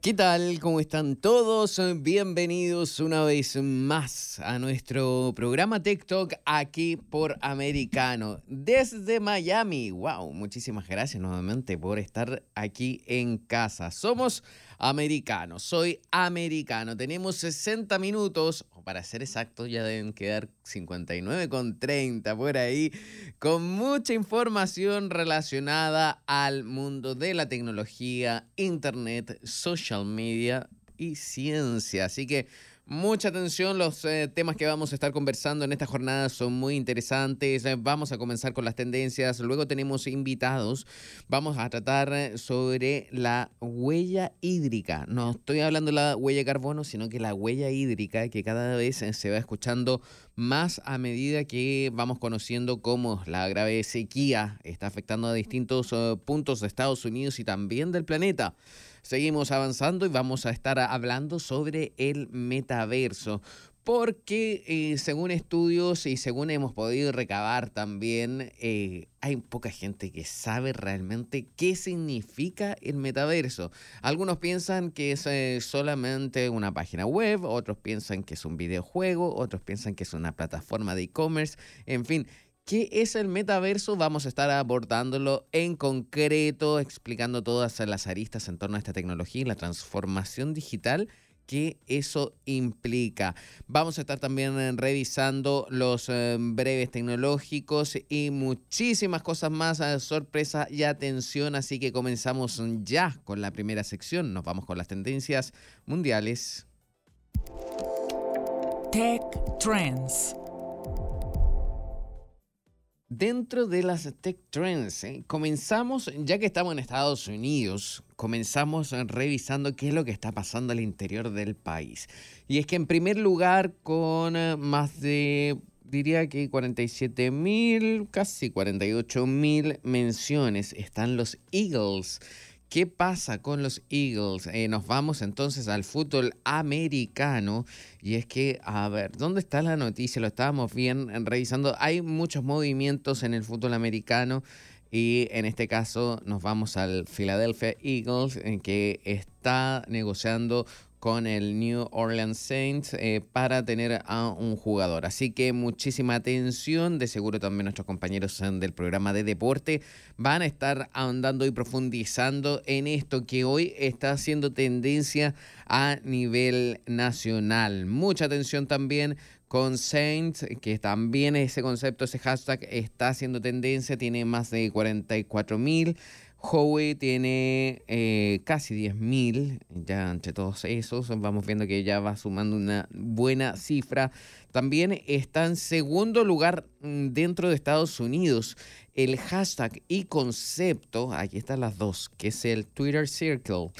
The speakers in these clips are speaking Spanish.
¿Qué tal? ¿Cómo están todos? Bienvenidos una vez más a nuestro programa TikTok aquí por Americano desde Miami. ¡Wow! Muchísimas gracias nuevamente por estar aquí en casa. Somos americano. Soy americano. Tenemos 60 minutos, o para ser exacto, ya deben quedar 59 con 30 por ahí, con mucha información relacionada al mundo de la tecnología, internet, social media y ciencia. Así que Mucha atención, los eh, temas que vamos a estar conversando en esta jornada son muy interesantes. Eh, vamos a comenzar con las tendencias, luego tenemos invitados. Vamos a tratar eh, sobre la huella hídrica. No estoy hablando de la huella de carbono, sino que la huella hídrica que cada vez se va escuchando más a medida que vamos conociendo cómo la grave sequía está afectando a distintos puntos de Estados Unidos y también del planeta. Seguimos avanzando y vamos a estar hablando sobre el metaverso porque eh, según estudios y según hemos podido recabar también, eh, hay poca gente que sabe realmente qué significa el metaverso. Algunos piensan que es eh, solamente una página web, otros piensan que es un videojuego, otros piensan que es una plataforma de e-commerce, en fin. ¿Qué es el metaverso? Vamos a estar abordándolo en concreto, explicando todas las aristas en torno a esta tecnología y la transformación digital que eso implica. Vamos a estar también eh, revisando los eh, breves tecnológicos y muchísimas cosas más, eh, sorpresa y atención, así que comenzamos ya con la primera sección, nos vamos con las tendencias mundiales. Tech Trends. Dentro de las tech trends, ¿eh? comenzamos, ya que estamos en Estados Unidos, comenzamos revisando qué es lo que está pasando al interior del país. Y es que en primer lugar, con eh, más de, diría que 47 mil, casi 48 mil menciones, están los Eagles ¿Qué pasa con los Eagles? Eh, nos vamos entonces al fútbol americano y es que, a ver, ¿dónde está la noticia? Lo estábamos bien revisando. Hay muchos movimientos en el fútbol americano y en este caso nos vamos al Philadelphia Eagles en que está negociando con el New Orleans Saints eh, para tener a un jugador. Así que muchísima atención, de seguro también nuestros compañeros del programa de deporte van a estar ahondando y profundizando en esto que hoy está haciendo tendencia a nivel nacional. Mucha atención también con Saints, que también ese concepto, ese hashtag está haciendo tendencia, tiene más de 44 mil. Howie tiene eh, casi 10.000, ya entre todos esos, vamos viendo que ya va sumando una buena cifra. También está en segundo lugar mm, dentro de Estados Unidos el hashtag y concepto, aquí están las dos, que es el Twitter Circle.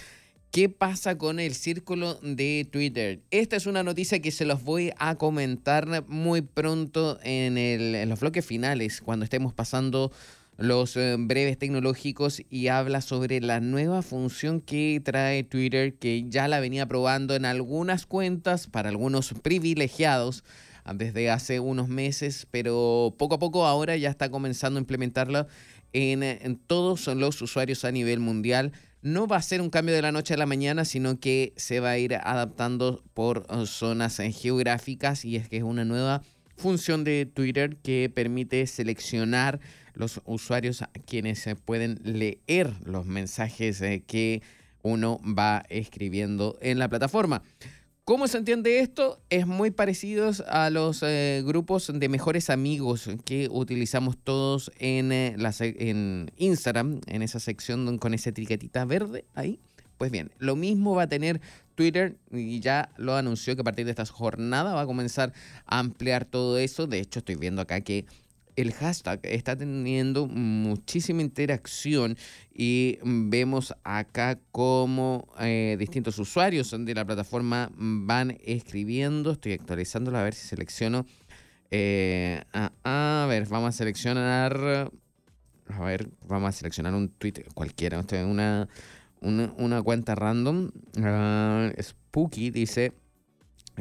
¿Qué pasa con el círculo de Twitter? Esta es una noticia que se los voy a comentar muy pronto en, en los bloques finales, cuando estemos pasando los eh, breves tecnológicos y habla sobre la nueva función que trae Twitter que ya la venía probando en algunas cuentas para algunos privilegiados ah, desde hace unos meses, pero poco a poco ahora ya está comenzando a implementarla en, en todos los usuarios a nivel mundial. No va a ser un cambio de la noche a la mañana, sino que se va a ir adaptando por eh, zonas eh, geográficas y es que es una nueva función de Twitter que permite seleccionar los usuarios quienes pueden leer los mensajes eh, que uno va escribiendo en la plataforma. ¿Cómo se entiende esto? Es muy parecido a los eh, grupos de mejores amigos que utilizamos todos en, eh, la, en Instagram, en esa sección con esa etiquetita verde ahí. Pues bien, lo mismo va a tener Twitter y ya lo anunció que a partir de esta jornada va a comenzar a ampliar todo eso. De hecho, estoy viendo acá que el hashtag está teniendo muchísima interacción y vemos acá cómo eh, distintos usuarios de la plataforma van escribiendo. Estoy actualizándolo a ver si selecciono. Eh, a ver, vamos a seleccionar. A ver, vamos a seleccionar un tweet cualquiera. Una, una, una cuenta random. Ah, Spooky dice.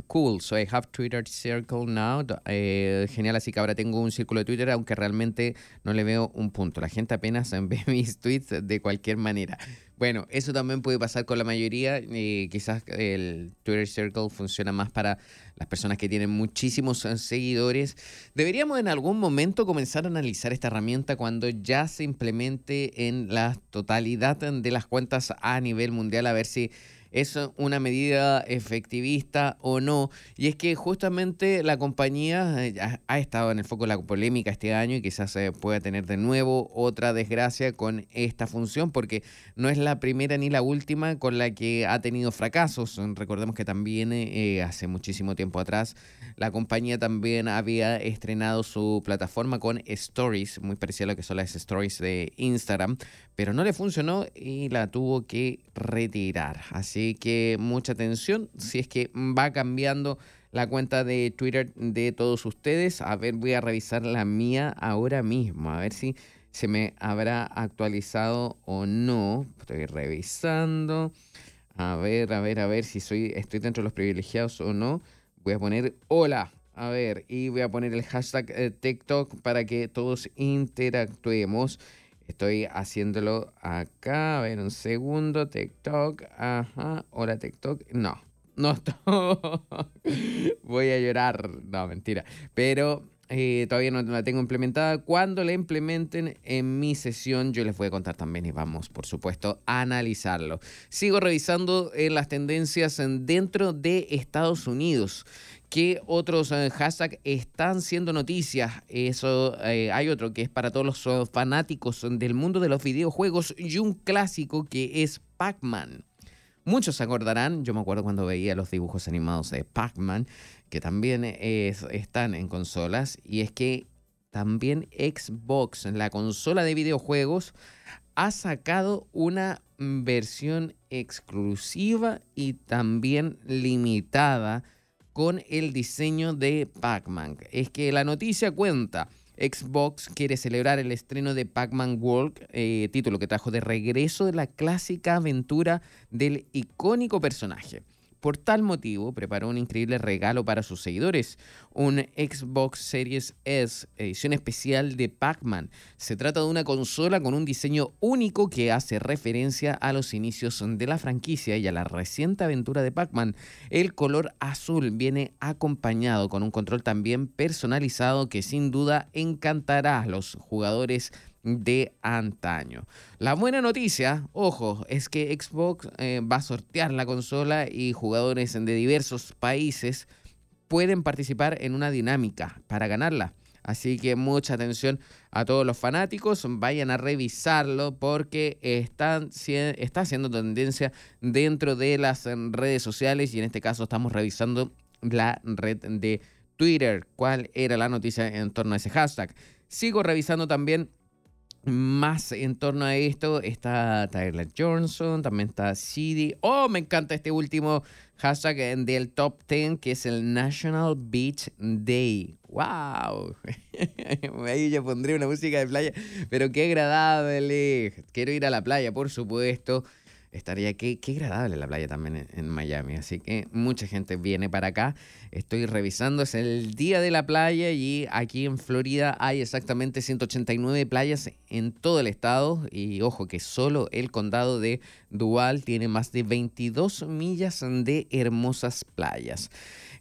Cool, so I have Twitter Circle now. Eh, genial, así que ahora tengo un círculo de Twitter, aunque realmente no le veo un punto. La gente apenas ve mis tweets de cualquier manera. Bueno, eso también puede pasar con la mayoría. Eh, quizás el Twitter Circle funciona más para las personas que tienen muchísimos eh, seguidores. Deberíamos en algún momento comenzar a analizar esta herramienta cuando ya se implemente en la totalidad de las cuentas a nivel mundial, a ver si es una medida efectivista o no. Y es que justamente la compañía eh, ha estado en el foco de la polémica este año y quizás se pueda tener de nuevo otra desgracia con esta función, porque no es la primera ni la última con la que ha tenido fracasos. Recordemos que también eh, hace muchísimo tiempo atrás la compañía también había estrenado su plataforma con Stories, muy parecida a lo que son las Stories de Instagram, pero no le funcionó y la tuvo que retirar. Así que mucha atención si es que va cambiando la cuenta de Twitter de todos ustedes. A ver, voy a revisar la mía ahora mismo, a ver si se me habrá actualizado o no. Estoy revisando. A ver, a ver, a ver si soy, estoy dentro de los privilegiados o no. Voy a poner hola. A ver, y voy a poner el hashtag eh, TikTok para que todos interactuemos. Estoy haciéndolo acá. A ver, un segundo. TikTok. Ajá. Hola, TikTok. No. No estoy. Voy a llorar. No, mentira. Pero eh, todavía no la tengo implementada. Cuando la implementen en mi sesión, yo les voy a contar también y vamos, por supuesto, a analizarlo. Sigo revisando en las tendencias dentro de Estados Unidos. ¿Qué otros eh, hashtags están siendo noticias? Eso eh, hay otro que es para todos los eh, fanáticos del mundo de los videojuegos y un clásico que es Pac-Man. Muchos se acordarán, yo me acuerdo cuando veía los dibujos animados de Pac-Man, que también están en consolas, y es que también Xbox, la consola de videojuegos, ha sacado una versión exclusiva y también limitada con el diseño de Pac-Man. Es que la noticia cuenta. Xbox quiere celebrar el estreno de Pac-Man World, eh, título que trajo de regreso de la clásica aventura del icónico personaje. Por tal motivo, preparó un increíble regalo para sus seguidores, un Xbox Series S, edición especial de Pac-Man. Se trata de una consola con un diseño único que hace referencia a los inicios de la franquicia y a la reciente aventura de Pac-Man. El color azul viene acompañado con un control también personalizado que sin duda encantará a los jugadores de antaño. La buena noticia, ojo, es que Xbox eh, va a sortear la consola y jugadores de diversos países pueden participar en una dinámica para ganarla. Así que mucha atención a todos los fanáticos, vayan a revisarlo porque están, está haciendo tendencia dentro de las redes sociales y en este caso estamos revisando la red de Twitter. ¿Cuál era la noticia en torno a ese hashtag? Sigo revisando también más en torno a esto está Tyler Johnson, también está CD. Oh, me encanta este último hashtag del top 10 que es el National Beach Day. ¡Wow! Ahí yo pondré una música de playa, pero qué agradable. Quiero ir a la playa, por supuesto estaría qué, qué agradable la playa también en, Miami. Así que mucha gente viene para acá. Estoy revisando, es el día de la playa y aquí en Florida hay exactamente 189 playas en todo el estado. Y ojo que solo el condado de Duval tiene más de 22 millas de hermosas playas.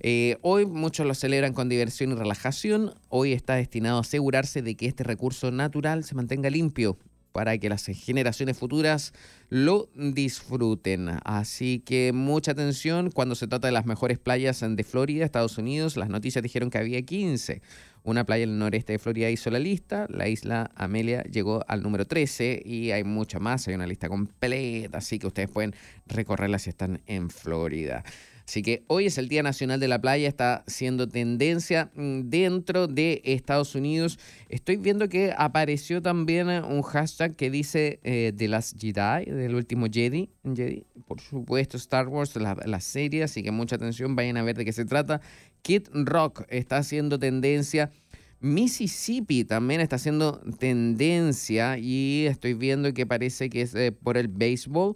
Eh, hoy muchos lo celebran con diversión y relajación. Hoy está destinado a asegurarse de que este recurso natural se mantenga limpio para que las generaciones futuras lo disfruten. Así que mucha atención cuando se trata de las mejores playas de Florida, Estados Unidos. Las noticias dijeron que había 15. Una playa en el noreste de Florida hizo la lista. La isla Amelia llegó al número 13 y hay mucha más. Hay una lista completa, así que ustedes pueden recorrerla si están en Florida. Así que hoy es el Día Nacional de la Playa, está siendo tendencia mm, dentro de Estados Unidos. Estoy viendo que apareció también un hashtag que dice eh, de las Jedi, del último Jedi, Jedi. Por supuesto, Star Wars, la, la serie, así que mucha atención, vayan a ver de qué se trata. Kid Rock está haciendo tendencia. Mississippi también está haciendo tendencia y estoy viendo que parece que es eh, por el béisbol.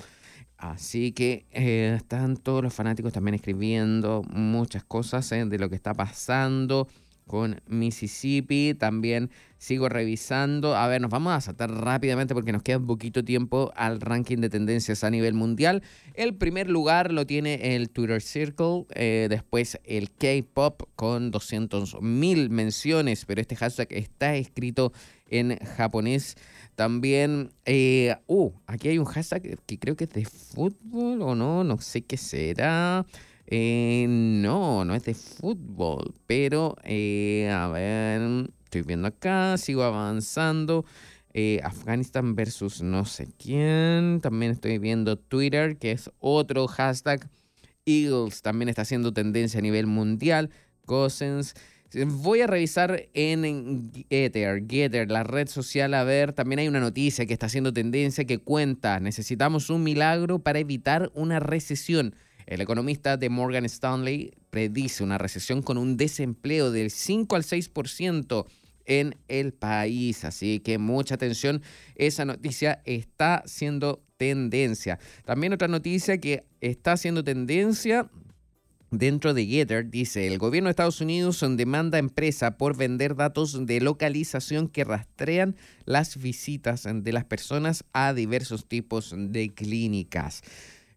Así que eh, están todos los fanáticos también escribiendo muchas cosas eh, de lo que está pasando con Mississippi. También sigo revisando. A ver, nos vamos a saltar rápidamente porque nos queda un poquito tiempo al ranking de tendencias a nivel mundial. El primer lugar lo tiene el Twitter Circle, eh, después el K-Pop con 200.000 menciones, pero este hashtag está escrito en japonés. También, eh, uh, aquí hay un hashtag que creo que es de fútbol o no, no sé qué será. Eh, no, no es de fútbol, pero eh, a ver, estoy viendo acá, sigo avanzando. Afganistán versus no sé quién. También estoy viendo Twitter, que es otro hashtag. Eagles también está haciendo tendencia a nivel mundial. Cousins. Voy a revisar en Getter, Getter, la red social, a ver, también hay una noticia que está haciendo tendencia que cuenta, necesitamos un milagro para evitar una recesión. El economista de Morgan Stanley predice una recesión con un desempleo del 5 al 6% en el país. Así que mucha atención, esa noticia está siendo tendencia. También otra noticia que está siendo tendencia Dentro de Getter dice, el gobierno de Estados Unidos demanda a empresa por vender datos de localización que rastrean las visitas de las personas a diversos tipos de clínicas.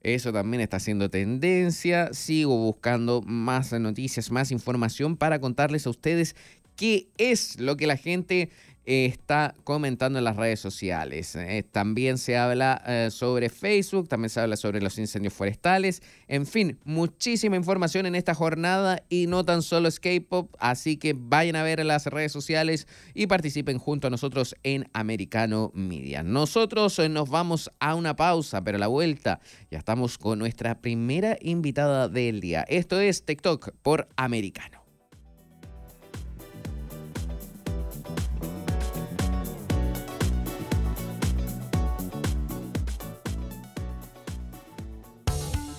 Eso también está haciendo tendencia. Sigo buscando más noticias, más información para contarles a ustedes qué es lo que la gente está comentando en las redes sociales. Eh, también se habla eh, sobre Facebook, también se habla sobre los incendios forestales. En fin, muchísima información en esta jornada y no tan solo es K-Pop, así que vayan a ver las redes sociales y participen junto a nosotros en Americano Media. Nosotros eh, nos vamos a una pausa, pero a la vuelta ya estamos con nuestra primera invitada del día. Esto es TikTok por Americano.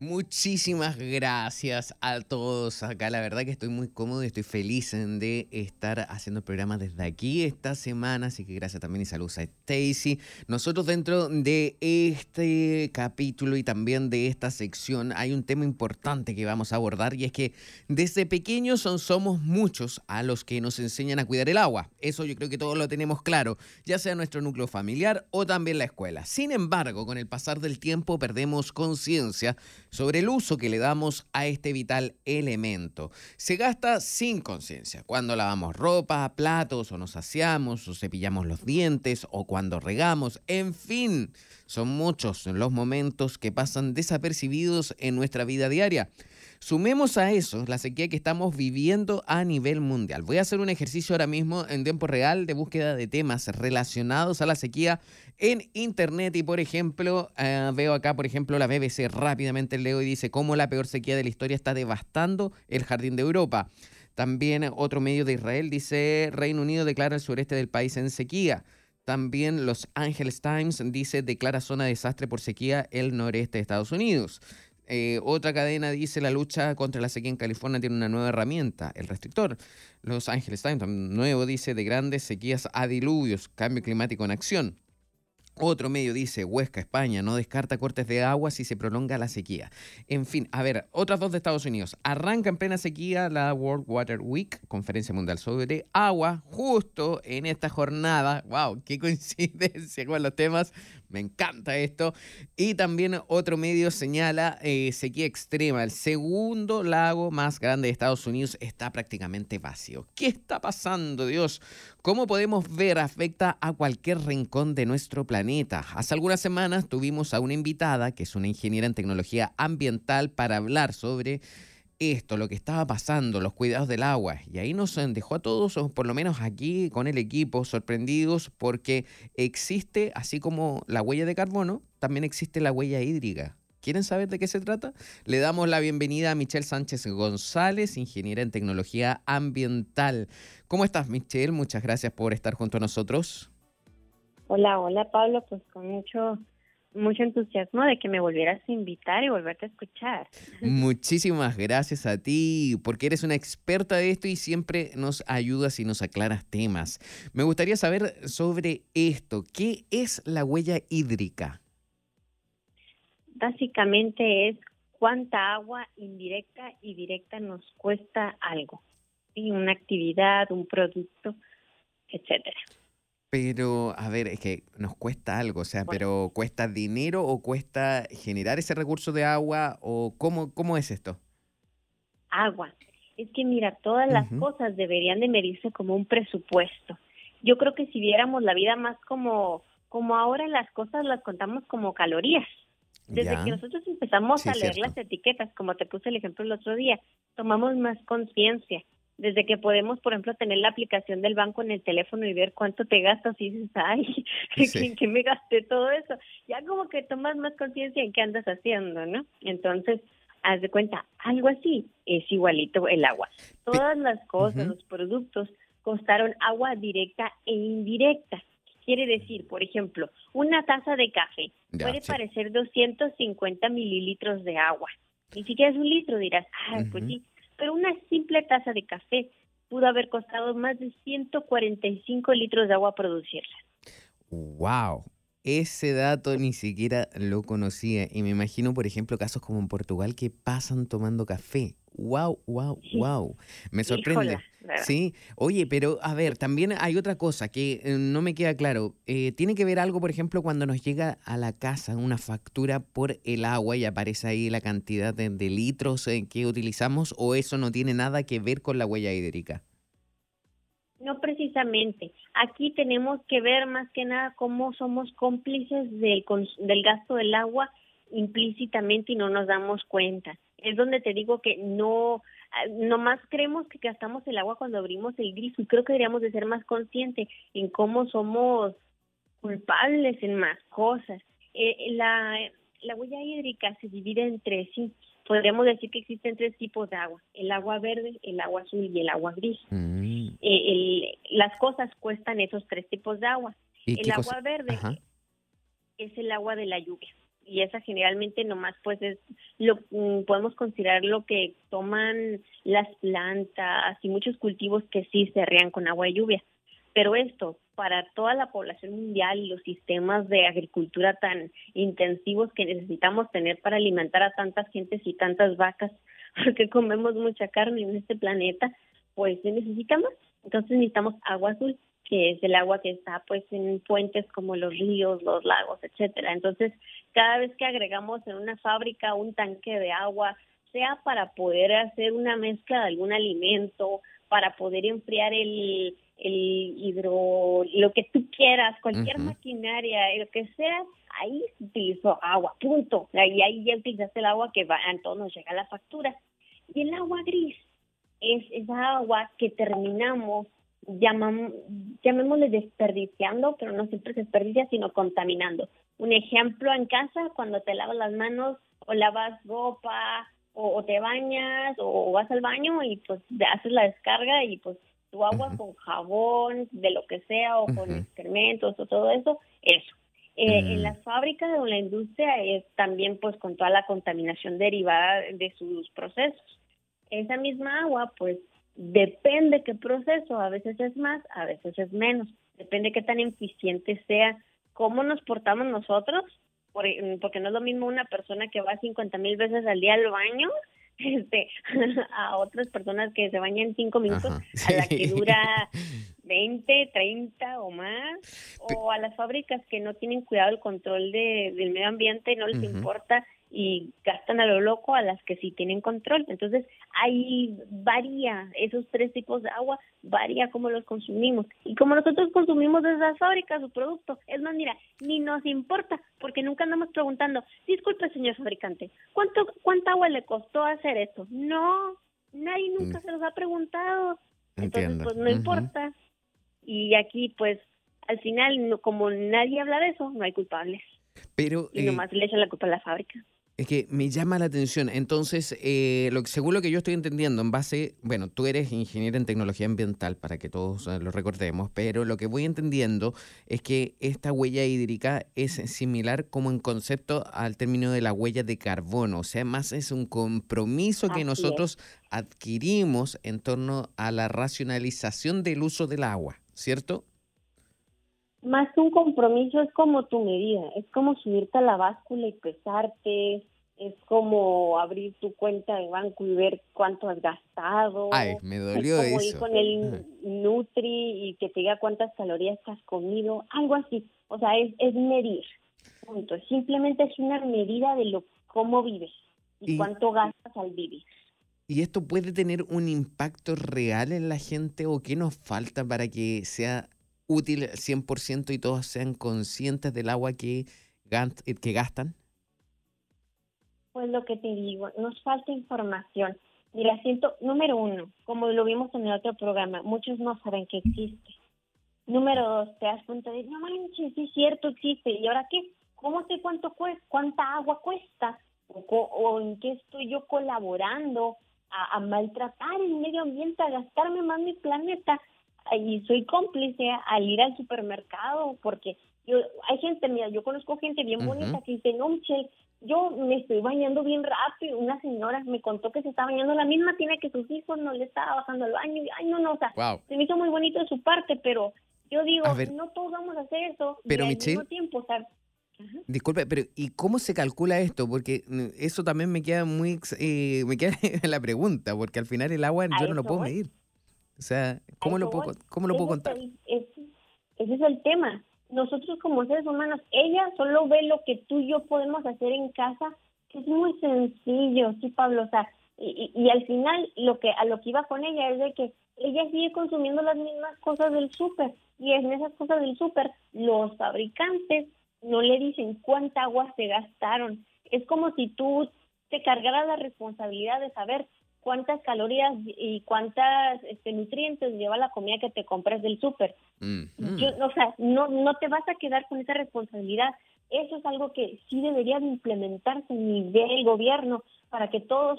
Muchísimas gracias a todos acá. La verdad que estoy muy cómodo y estoy feliz de estar haciendo el programa desde aquí esta semana. Así que gracias también y saludos a Stacy. Nosotros dentro de este capítulo y también de esta sección hay un tema importante que vamos a abordar y es que desde pequeños son, somos muchos a los que nos enseñan a cuidar el agua. Eso yo creo que todos lo tenemos claro, ya sea nuestro núcleo familiar o también la escuela. Sin embargo, con el pasar del tiempo perdemos conciencia sobre el uso que le damos a este vital elemento. Se gasta sin conciencia, cuando lavamos ropa, platos o nos saciamos o cepillamos los dientes o cuando regamos, en fin, son muchos los momentos que pasan desapercibidos en nuestra vida diaria. Sumemos a eso la sequía que estamos viviendo a nivel mundial. Voy a hacer un ejercicio ahora mismo en tiempo real de búsqueda de temas relacionados a la sequía en Internet y, por ejemplo, eh, veo acá, por ejemplo, la BBC rápidamente leo y dice cómo la peor sequía de la historia está devastando el jardín de Europa. También otro medio de Israel dice Reino Unido declara el sureste del país en sequía. También Los Angeles Times dice declara zona de desastre por sequía el noreste de Estados Unidos. Eh, otra cadena dice la lucha contra la sequía en California tiene una nueva herramienta, el restrictor. Los Angeles Times, nuevo, dice de grandes sequías a diluvios, cambio climático en acción. Otro medio dice, Huesca, España, no descarta cortes de agua si se prolonga la sequía. En fin, a ver, otras dos de Estados Unidos. Arranca en plena sequía la World Water Week, conferencia mundial sobre agua, justo en esta jornada. ¡Wow! ¡Qué coincidencia con los temas! Me encanta esto. Y también otro medio señala eh, sequía extrema. El segundo lago más grande de Estados Unidos está prácticamente vacío. ¿Qué está pasando, Dios? Como podemos ver, afecta a cualquier rincón de nuestro planeta. Hace algunas semanas tuvimos a una invitada que es una ingeniera en tecnología ambiental para hablar sobre esto, lo que estaba pasando, los cuidados del agua. Y ahí nos dejó a todos, o por lo menos aquí con el equipo, sorprendidos porque existe, así como la huella de carbono, también existe la huella hídrica. ¿Quieren saber de qué se trata? Le damos la bienvenida a Michelle Sánchez González, ingeniera en tecnología ambiental. ¿Cómo estás, Michelle? Muchas gracias por estar junto a nosotros. Hola, hola Pablo, pues con mucho mucho entusiasmo de que me volvieras a invitar y volverte a escuchar. Muchísimas gracias a ti, porque eres una experta de esto y siempre nos ayudas y nos aclaras temas. Me gustaría saber sobre esto. ¿Qué es la huella hídrica? Básicamente es cuánta agua indirecta y directa nos cuesta algo, una actividad, un producto, etcétera. Pero, a ver, es que nos cuesta algo, o sea, pero ¿cuesta dinero o cuesta generar ese recurso de agua o cómo, cómo es esto? Agua. Es que mira, todas las cosas deberían de medirse como un presupuesto. Yo creo que si viéramos la vida más como, como ahora las cosas las contamos como calorías. Desde que nosotros empezamos a leer las etiquetas, como te puse el ejemplo el otro día, tomamos más conciencia desde que podemos, por ejemplo, tener la aplicación del banco en el teléfono y ver cuánto te gastas y dices, ay, ¿en qué me gasté todo eso? Ya como que tomas más conciencia en qué andas haciendo, ¿no? Entonces, haz de cuenta, algo así es igualito el agua. Todas las cosas, los productos, costaron agua directa e indirecta. Quiere decir, por ejemplo, una taza de café puede parecer 250 mililitros de agua. Ni siquiera es un litro, dirás, ah, pues sí, pero una simple taza de café pudo haber costado más de 145 litros de agua producirla. ¡Wow! Ese dato ni siquiera lo conocía y me imagino, por ejemplo, casos como en Portugal que pasan tomando café. ¡Wow, wow, wow! Me sorprende. Sí, oye, pero a ver, también hay otra cosa que eh, no me queda claro. Eh, ¿Tiene que ver algo, por ejemplo, cuando nos llega a la casa una factura por el agua y aparece ahí la cantidad de, litros que utilizamos o eso no tiene nada que ver con la huella hídrica? No precisamente. Aquí tenemos que ver más que nada cómo somos cómplices del, del gasto del agua implícitamente y no nos damos cuenta. Es donde te digo que no, nomás creemos que gastamos el agua cuando abrimos el grifo y creo que deberíamos de ser más conscientes en cómo somos culpables en más cosas. Eh, la, la huella hídrica se divide entre sí. Podríamos decir que existen tres tipos de agua, el agua verde, el agua azul y el agua gris. Mm. Eh, las cosas cuestan esos tres tipos de agua. El agua verde es el agua de la lluvia y esa generalmente nomás pues es lo mm, podemos considerar lo que toman las plantas y muchos cultivos que sí se rían con agua de lluvia. Pero esto, para toda la población mundial y los sistemas de agricultura tan intensivos que necesitamos tener para alimentar a tantas gentes y tantas vacas, porque comemos mucha carne en este planeta, pues se necesita más. Entonces necesitamos agua azul que es el agua que está pues en fuentes como los ríos, los lagos, etcétera. Entonces, cada vez que agregamos en una fábrica un tanque de agua, sea para poder hacer una mezcla de algún alimento, para poder enfriar el, el hidro, lo que tú quieras, cualquier maquinaria, lo que sea, ahí se utilizó agua, punto. Y ahí ya utilizaste el agua que va, todos nos llega la factura. Y el agua gris es esa agua que terminamos llamamos, llamémosle desperdiciando, pero no siempre se desperdicia, sino contaminando. Un ejemplo en casa, cuando te lavas las manos o lavas ropa o, te bañas o, vas al baño y pues haces la descarga y pues tu agua con jabón, de lo que sea, o con excrementos o todo eso, eso. Eh, en mm. las fábricas o en la industria es también pues con toda la contaminación derivada de sus procesos. Esa misma agua pues Depende qué proceso, a veces es más, a veces es menos. Depende qué tan eficiente sea, cómo nos portamos nosotros, e, porque no es lo mismo una persona que va 50 mil veces al día al baño este, a otras personas que se bañan cinco minutos, a la que dura 20, 30 o más, o a las fábricas que no tienen cuidado el control de, del medio ambiente, no les importa y gastan a lo loco a las que sí tienen control. Entonces, ahí varía, esos tres tipos de agua, varía cómo los consumimos. Y como nosotros consumimos de esas fábricas su producto, es más, mira, ni nos importa, porque nunca andamos preguntando, disculpe señor fabricante, ¿cuánto, ¿cuánta agua le costó hacer esto? No, nadie nunca mm. se los ha preguntado. Entonces, pues no importa. Y aquí, pues, al final, como nadie habla de eso, no hay culpables. Pero, y nomás le echan la culpa a la fábrica. Es que me llama la atención. Entonces, eh, lo, según lo que yo estoy entendiendo, en base, bueno, tú eres ingeniero en tecnología ambiental, para que todos eh, lo recordemos, pero lo que voy entendiendo es que esta huella hídrica es similar como en concepto al término de la huella de carbono. O sea, más es un compromiso que nosotros adquirimos en torno a la racionalización del uso del agua, ¿cierto? Más un compromiso es como tu medida, es como subirte a la báscula y pesarte, es como abrir tu cuenta de banco y ver cuánto has gastado. Ay, me dolió es como Ir con el Nutri y que te diga cuántas calorías has comido, algo así. O sea, es, es medir. Punto. Simplemente es una medida de lo cómo vives y, y cuánto gastas al vivir. ¿Y esto puede tener un impacto real en la gente o qué nos falta para que sea útil 100% y todos sean conscientes del agua que, eh, que gastan? Pues lo que te digo, nos falta información. Mira, siento, número uno, como lo vimos en el otro programa, muchos no saben que existe. Número dos, te das cuenta de, no manches, sí es cierto, existe. ¿Y ahora qué? ¿Cómo sé cuánto cuesta, cuánta agua cuesta? O, en qué estoy yo colaborando a maltratar el medio ambiente, a gastarme más mi planeta y soy cómplice al ir al supermercado porque yo hay gente, mira, yo conozco gente bien bonita que dice, no, Michelle, yo me estoy bañando bien rápido. Una señora me contó que se está bañando la misma tiene que sus hijos, no le estaba bajando el baño. Y, ay, no, no, o sea, se me hizo muy bonito de su parte, pero yo digo, no todos vamos a hacer eso. Pero, y al mismo tiempo, o sea, Disculpe, pero ¿y cómo se calcula esto? Porque mm, eso también me queda muy... Eh, me queda la pregunta, porque al final el agua yo no lo puedo medir. O sea, ¿cómo, lo puedo, ¿cómo lo puedo contar? ese es el tema. Nosotros como seres humanos, ella solo ve lo que tú y yo podemos hacer en casa, que es muy sencillo, sí, Pablo. O sea, y, y, al final lo que a lo que iba con ella es de que ella sigue consumiendo las mismas cosas del súper y en esas cosas del súper los fabricantes no le dicen cuánta agua se gastaron. Es como si tú te cargaras la responsabilidad de saber cuántas calorías y cuántas este, nutrientes lleva la comida que te compras del súper. Mm-hmm. O sea, no, no te vas a quedar con esa responsabilidad. Eso es algo que sí debería de implementarse en nivel gobierno para que todos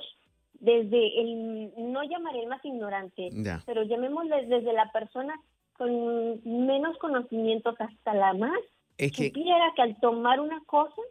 desde el, no llamaré el más ignorante, pero llamémosle desde la persona con menos conocimientos hasta la más, es que, supiera que al tomar una cosa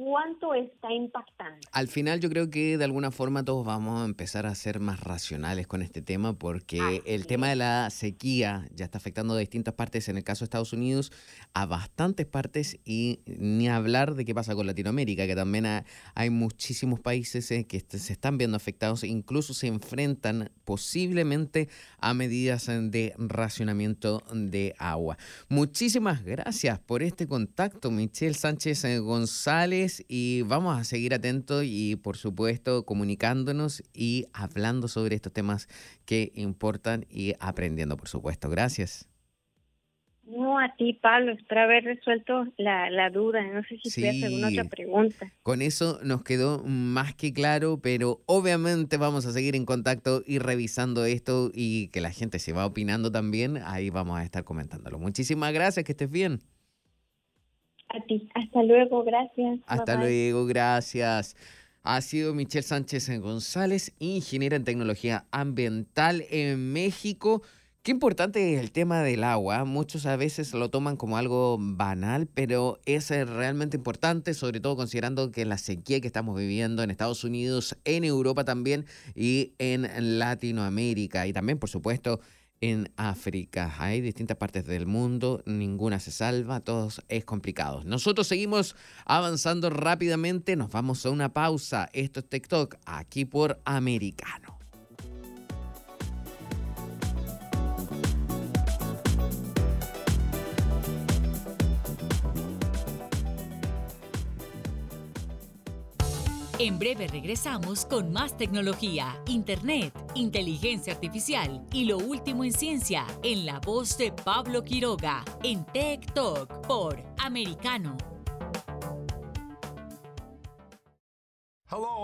cuánto está impactando. Al final yo creo que de alguna forma todos vamos a empezar a ser más racionales con este tema porque el tema de la sequía ya está afectando a distintas partes, en el caso de Estados Unidos, a bastantes partes y ni hablar de qué pasa con Latinoamérica, que también hay muchísimos países eh, que se están viendo afectados, incluso se enfrentan posiblemente a medidas de racionamiento de agua. Muchísimas gracias por este contacto, Michelle Sánchez eh, Y vamos a seguir atentos y por supuesto comunicándonos y hablando sobre estos temas que importan y aprendiendo por supuesto. Gracias. No, a ti, Pablo. Espero haber resuelto la, duda. No sé si sí. alguna otra pregunta. Con eso nos quedó más que claro, pero obviamente vamos a seguir en contacto y revisando esto y que la gente se va opinando también. Ahí vamos a estar comentándolo. Muchísimas gracias, que estés bien. A ti. Hasta luego, gracias. Hasta luego, gracias. Ha sido Michelle Sánchez González, ingeniera en tecnología ambiental en México. Qué importante es el tema del agua. Muchos a veces lo toman como algo banal, pero es realmente importante, sobre todo considerando que la sequía que estamos viviendo en Estados Unidos, en Europa también y en Latinoamérica. Y también, por supuesto, en África. Hay distintas partes del mundo, ninguna se salva, todos es complicado. Nosotros seguimos avanzando rápidamente, nos vamos a una pausa. Esto es TikTok, aquí por Americano. En breve regresamos con más tecnología, internet, inteligencia artificial y lo último en ciencia en la voz de Pablo Quiroga en Tech Talk por Americano.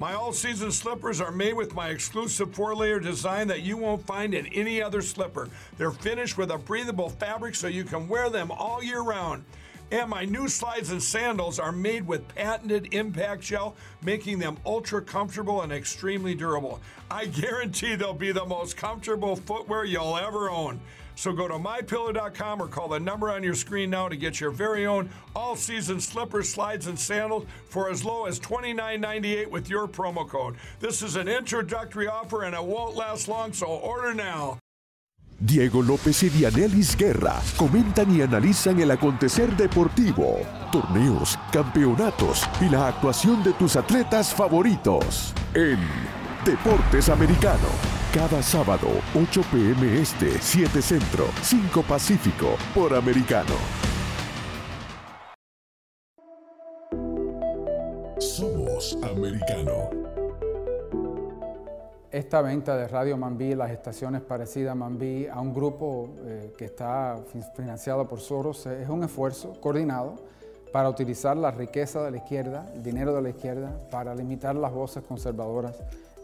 My all season slippers are made with my exclusive four layer design that you won't find in any other slipper. They're finished with a breathable fabric so you can wear them all year round. And my new slides and sandals are made with patented impact gel, making them ultra comfortable and extremely durable. I guarantee they'll be the most comfortable footwear you'll ever own. So go to mypillow.com or call the number on your screen now to get your very own all season slippers, slides, and sandals for as low as $29.98 with your promo code. This is an introductory offer and it won't last long, so order now. Diego López y Dianelis Guerra comentan y analizan el acontecer deportivo, torneos, campeonatos y la actuación de tus atletas favoritos en Deportes Americano. Cada sábado, 8 pm este, 7 centro, 5 pacífico, por Americano. Somos Americano. esta venta de Radio Mambí, las estaciones parecidas a Mambí, a un grupo eh, que está financiado por Soros, es un esfuerzo coordinado para utilizar la riqueza de la izquierda, el dinero de la izquierda, para limitar las voces conservadoras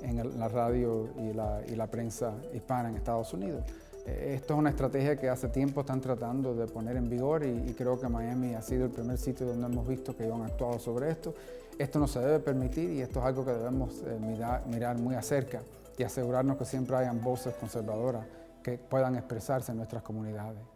en la radio y la, prensa hispana en Estados Unidos. Eh, esto es una estrategia que hace tiempo están tratando de poner en vigor y, creo que Miami ha sido el primer sitio donde hemos visto que ellos han actuado sobre esto. Esto no se debe permitir y esto es algo que debemos eh, mirar, mirar muy acerca y asegurarnos que siempre hayan voces conservadoras que puedan expresarse en nuestras comunidades.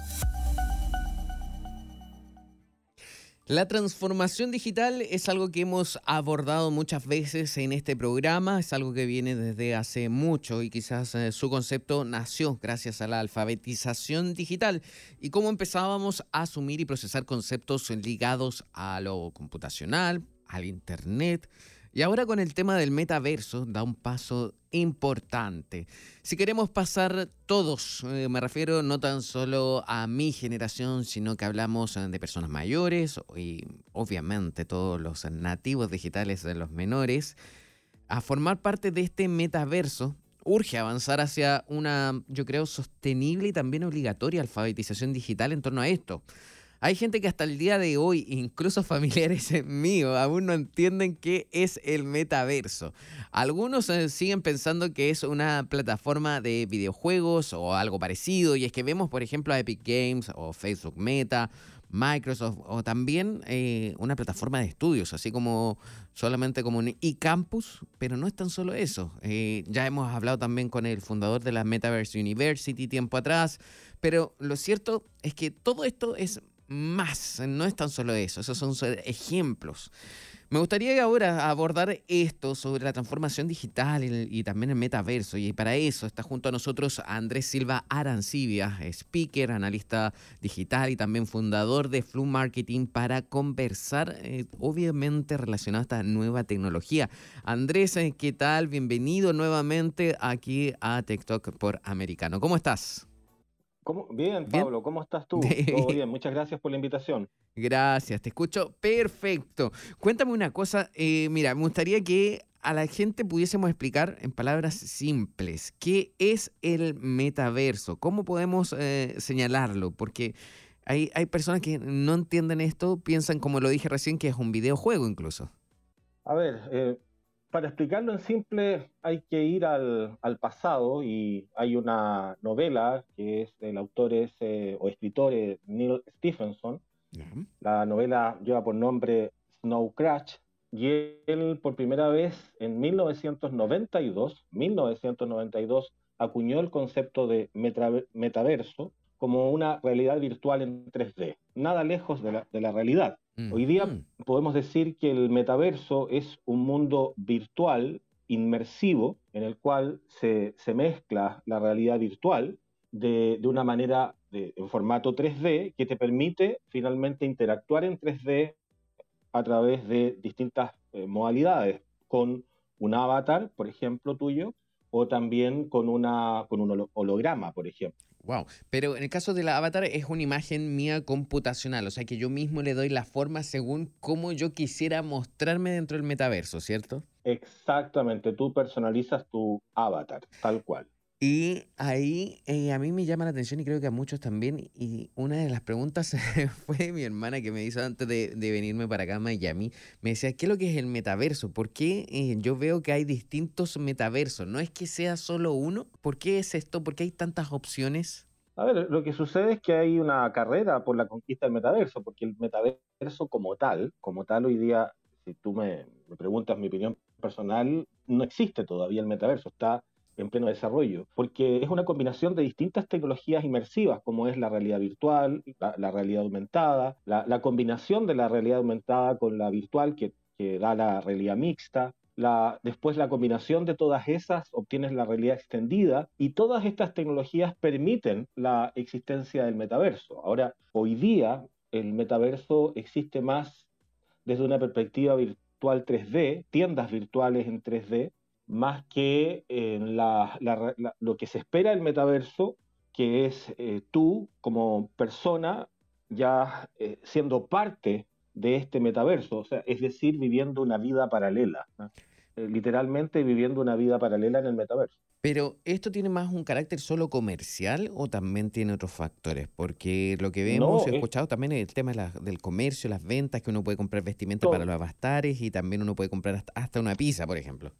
La transformación digital es algo que hemos abordado muchas veces en este programa, es algo que viene desde hace mucho y quizás eh, su concepto nació gracias a la alfabetización digital y cómo empezábamos a asumir y procesar conceptos ligados a lo computacional, al Internet, y ahora con el tema del metaverso da un paso importante. Si queremos pasar todos, eh, me refiero no tan solo a mi generación, sino que hablamos eh, de personas mayores y obviamente todos los nativos digitales de los menores, a formar parte de este metaverso, urge avanzar hacia una, yo creo, sostenible y también obligatoria alfabetización digital en torno a esto. Hay gente que hasta el día de hoy, incluso familiares míos, aún no entienden qué es el metaverso. Algunos eh, siguen pensando que es una plataforma de videojuegos o algo parecido, y es que vemos, por ejemplo, a Epic Games o Facebook Meta, Microsoft o también eh, una plataforma de estudios, así como solamente como un e-campus, pero no es tan solo eso. Eh, ya hemos hablado también con el fundador de la Metaverse University tiempo atrás, pero lo cierto es que todo esto es más. No es tan solo eso, esos son ejemplos. Me gustaría ahora abordar esto sobre la transformación digital y, también el metaverso. Y para eso está junto a nosotros Andrés Silva Arancibia, speaker, analista digital y también fundador de Flu Marketing para conversar, eh, obviamente relacionado a esta nueva tecnología. Andrés, eh, ¿qué tal? Bienvenido nuevamente aquí a TikTok por Americano. ¿Cómo estás? Bien, Pablo, ¿cómo estás tú? Todo bien, muchas gracias por la invitación. Gracias, te escucho perfecto. Cuéntame una cosa, eh, mira, me gustaría que a la gente pudiésemos explicar en palabras simples qué es el metaverso, cómo podemos eh, señalarlo, porque hay, hay personas que no entienden esto, piensan, como lo dije recién, que es un videojuego incluso. A ver, eh, para explicarlo en simple hay que ir al, pasado y hay una novela que es el autor es, eh, o escritor Neil Stephenson. La novela lleva por nombre Snow Crash y él por primera vez en 1992, 1992 acuñó el concepto de metaverso como una realidad virtual en 3D, nada lejos de la, realidad. Mm. Hoy día mm. podemos decir que el metaverso es un mundo virtual, inmersivo, en el cual se, mezcla la realidad virtual de, una manera, de, en formato 3D, que te permite finalmente interactuar en 3D a través de distintas eh, modalidades, con un avatar, por ejemplo, tuyo, o también con, una, con un holograma, por ejemplo. Wow, pero en el caso del avatar es una imagen mía computacional, o sea que yo mismo le doy la forma según cómo yo quisiera mostrarme dentro del metaverso, ¿cierto? Exactamente, tú personalizas tu avatar, tal cual. Y ahí eh, a mí me llama la atención y creo que a muchos también. Y una de las preguntas fue mi hermana que me hizo antes de, venirme para acá a Miami. Me decía, ¿qué es lo que es el metaverso? ¿Por qué eh, yo veo que hay distintos metaversos? ¿No es que sea solo uno? ¿Por qué es esto? ¿Por qué hay tantas opciones? A ver, lo que sucede es que hay una carrera por la conquista del metaverso, porque el metaverso como tal, como tal hoy día, si tú me, me preguntas mi opinión personal, no existe todavía el metaverso. Está en pleno desarrollo, porque es una combinación de distintas tecnologías inmersivas, como es la realidad virtual, la, realidad aumentada, la, combinación de la realidad aumentada con la virtual que, da la realidad mixta, la, después la combinación de todas esas obtienes la realidad extendida y todas estas tecnologías permiten la existencia del metaverso. Ahora, hoy día el metaverso existe más desde una perspectiva virtual 3D, tiendas virtuales en 3D, más que en lo que se espera del metaverso, que es eh, tú como persona ya eh, siendo parte de este metaverso, o sea, es decir, viviendo una vida paralela, eh, literalmente viviendo una vida paralela en el metaverso. Pero ¿esto tiene más un carácter solo comercial o también tiene otros factores? Porque lo que vemos, he escuchado también el tema del comercio, las ventas, que uno puede comprar vestimenta para los avastares y también uno puede comprar hasta una pizza, por ejemplo.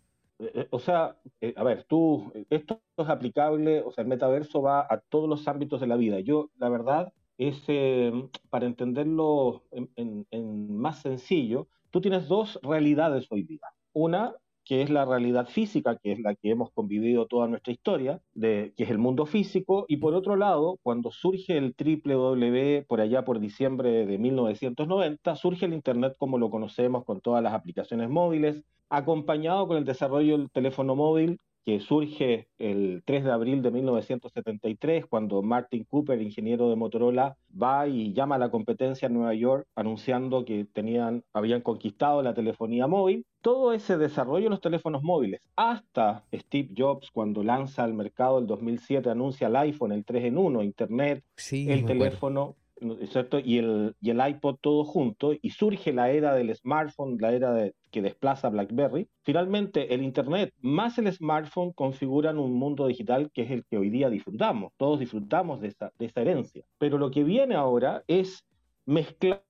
Eh, o sea, eh, a ver, tú, esto es aplicable, o sea, el metaverso va a todos los ámbitos de la vida. Yo, la verdad, es, eh, para entenderlo en, más sencillo, tú tienes dos realidades hoy día. Una que es la realidad física, que es la que hemos convivido toda nuestra historia, que es el mundo físico, y por otro lado, cuando surge el www por allá por diciembre de 1990, surge el Internet como lo conocemos con todas las aplicaciones móviles, acompañado con el desarrollo del teléfono móvil que surge el 3 de abril de 1973, cuando Martin Cooper, ingeniero de Motorola, va y llama a la competencia en Nueva York anunciando que tenían, habían conquistado la telefonía móvil. Todo ese desarrollo de los teléfonos móviles, hasta Steve Jobs, cuando lanza al mercado el 2007, anuncia el iPhone, el 3 en 1, Internet, el teléfono, y el, y el iPod todo junto, y surge la era del smartphone, la era de, que desplaza BlackBerry. Finalmente, el Internet más el smartphone configuran un mundo digital que es el que hoy día disfrutamos. Todos disfrutamos de esa, de esa herencia. Pero lo que viene ahora es mezclar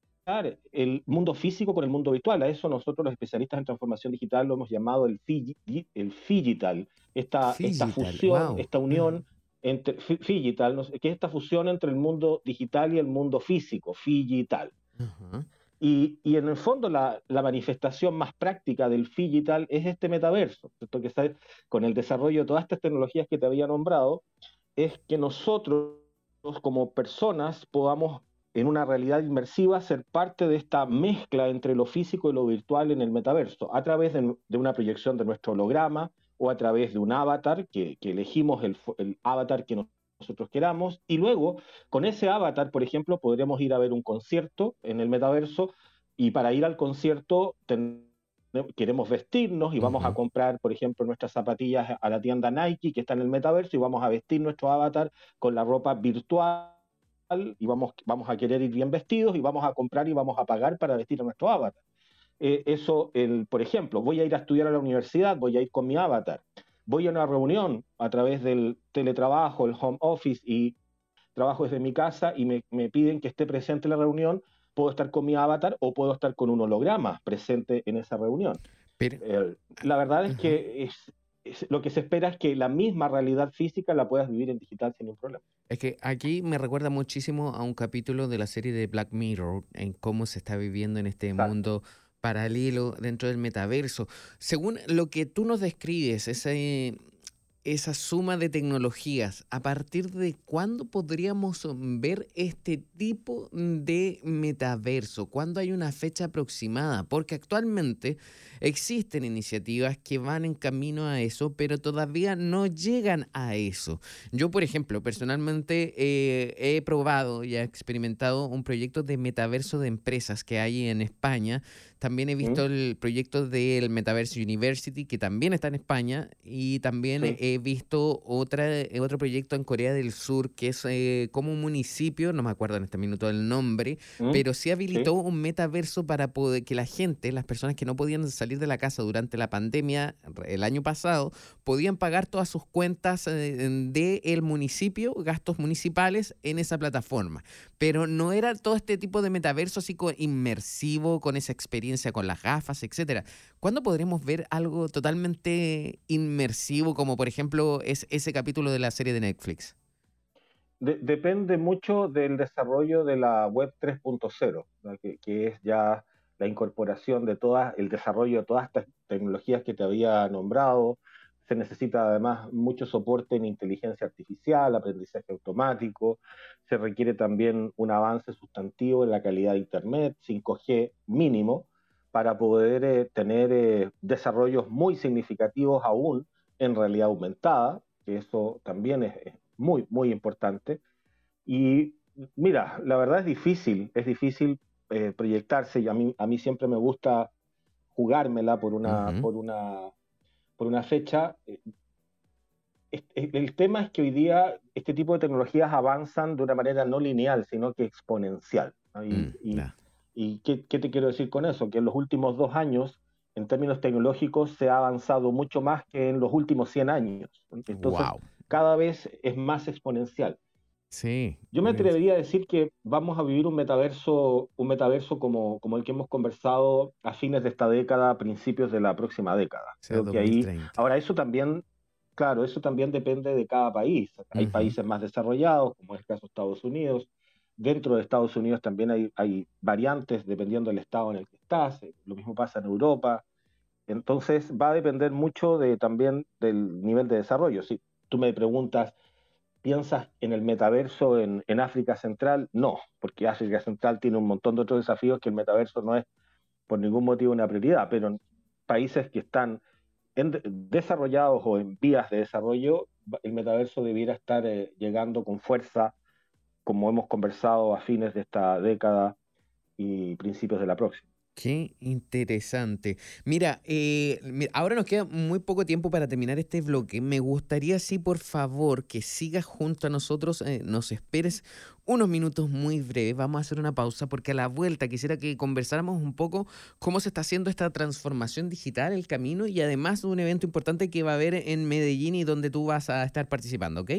el mundo físico con el mundo virtual. A eso nosotros los especialistas en transformación digital lo hemos llamado el, el digital, esta, esta fusión, esta unión entre digital, que es esta fusión entre el mundo digital y el mundo físico, digital. y, y, en el fondo la, la, manifestación más práctica del digital es este metaverso, ¿cierto? que con el desarrollo de todas estas tecnologías que te había nombrado, es que nosotros como personas podamos en una realidad inmersiva ser parte de esta mezcla entre lo físico y lo virtual en el metaverso, a través de, de una proyección de nuestro holograma, o a través de un avatar, que, elegimos el, avatar que nosotros queramos, y luego con ese avatar, por ejemplo, podremos ir a ver un concierto en el metaverso, y para ir al concierto queremos vestirnos y vamos a comprar, por ejemplo, nuestras zapatillas a la tienda Nike que está en el metaverso y vamos a vestir nuestro avatar con la ropa virtual y vamos, vamos a querer ir bien vestidos y vamos a comprar y vamos a pagar para vestir a nuestro avatar. Eh, eso, el, por ejemplo, voy a ir a estudiar a la universidad, voy a ir con mi avatar, voy a una reunión a través del teletrabajo, el home office y trabajo desde mi casa y me, piden que esté presente en la reunión, puedo estar con mi avatar o puedo estar con un holograma presente en esa reunión. la verdad es que lo que se espera es que la misma realidad física la puedas vivir en digital sin ningún problema. Es que aquí me recuerda muchísimo a un capítulo de la serie de Black Mirror, en cómo se está viviendo en este mundo paralelo dentro del metaverso. Según lo que tú nos describes, ese, esa suma de tecnologías, ¿a partir de cuándo podríamos ver este tipo de metaverso? ¿Cuándo hay una fecha aproximada? Porque actualmente existen iniciativas que van en camino a eso, pero todavía no llegan a eso. Yo, por ejemplo, personalmente eh, he probado y he experimentado un proyecto de metaverso de empresas que hay en España también he visto el proyecto del Metaverse University, que también está en España, y también he visto otra, otro proyecto en Corea del Sur, que es eh, como un municipio, no me acuerdo en este minuto el nombre, pero sí habilitó un metaverso para poder que la gente, las personas que no podían salir de la casa durante la pandemia el año pasado, podían pagar todas sus cuentas del de el municipio, gastos municipales, en esa plataforma. Pero no era todo este tipo de metaverso así inmersivo, con esa experiencia con las gafas, etcétera. ¿Cuándo podremos ver algo totalmente inmersivo, como por ejemplo es ese capítulo de la serie de Netflix? depende mucho del desarrollo de la web 3.0, que, es ya la incorporación de todas, el desarrollo de todas estas tecnologías que te había nombrado. Se necesita además mucho soporte en inteligencia artificial, aprendizaje automático. Se requiere también un avance sustantivo en la calidad de Internet, 5G mínimo, para poder eh, tener eh, desarrollos muy significativos aún en realidad aumentada, que eso también es, muy, muy importante. Y mira, la verdad es difícil, es difícil eh, proyectarse y a mí, a mí siempre me gusta jugármela por una, por una, por una fecha. El tema es que hoy día este tipo de tecnologías avanzan de una manera no lineal, sino que exponencial. y, mm, ¿Y qué, te quiero decir con eso? Que en los últimos dos años, en términos tecnológicos, se ha avanzado mucho más que en los últimos 100 años. Entonces, cada vez es más exponencial. Sí. Yo me atrevería a decir que vamos a vivir un metaverso, un metaverso como, como el que hemos conversado a fines de esta década, a principios de la próxima década. ahora, eso también, claro, eso también depende de cada país. Hay países más desarrollados, como es el caso de Estados Unidos, Dentro de Estados Unidos también hay, variantes dependiendo del estado en el que estás. Lo mismo pasa en Europa. Entonces va a depender mucho de, también del nivel de desarrollo. Si tú me preguntas, ¿piensas en el metaverso en, en, África Central? No, porque África Central tiene un montón de otros desafíos que el metaverso no es por ningún motivo una prioridad, pero en países que están desarrollados o en vías de desarrollo, el metaverso debiera estar eh, llegando con fuerza, como hemos conversado a fines de esta década y principios de la próxima. Qué interesante. Mira, eh, ahora nos queda muy poco tiempo para terminar este bloque. Me gustaría, sí, por favor, que sigas junto a nosotros, eh, nos esperes unos minutos muy breves. Vamos a hacer una pausa porque a la vuelta quisiera que conversáramos un poco cómo se está haciendo esta transformación digital, el camino y además un evento importante que va a haber en Medellín y donde tú vas a estar participando, ¿ok?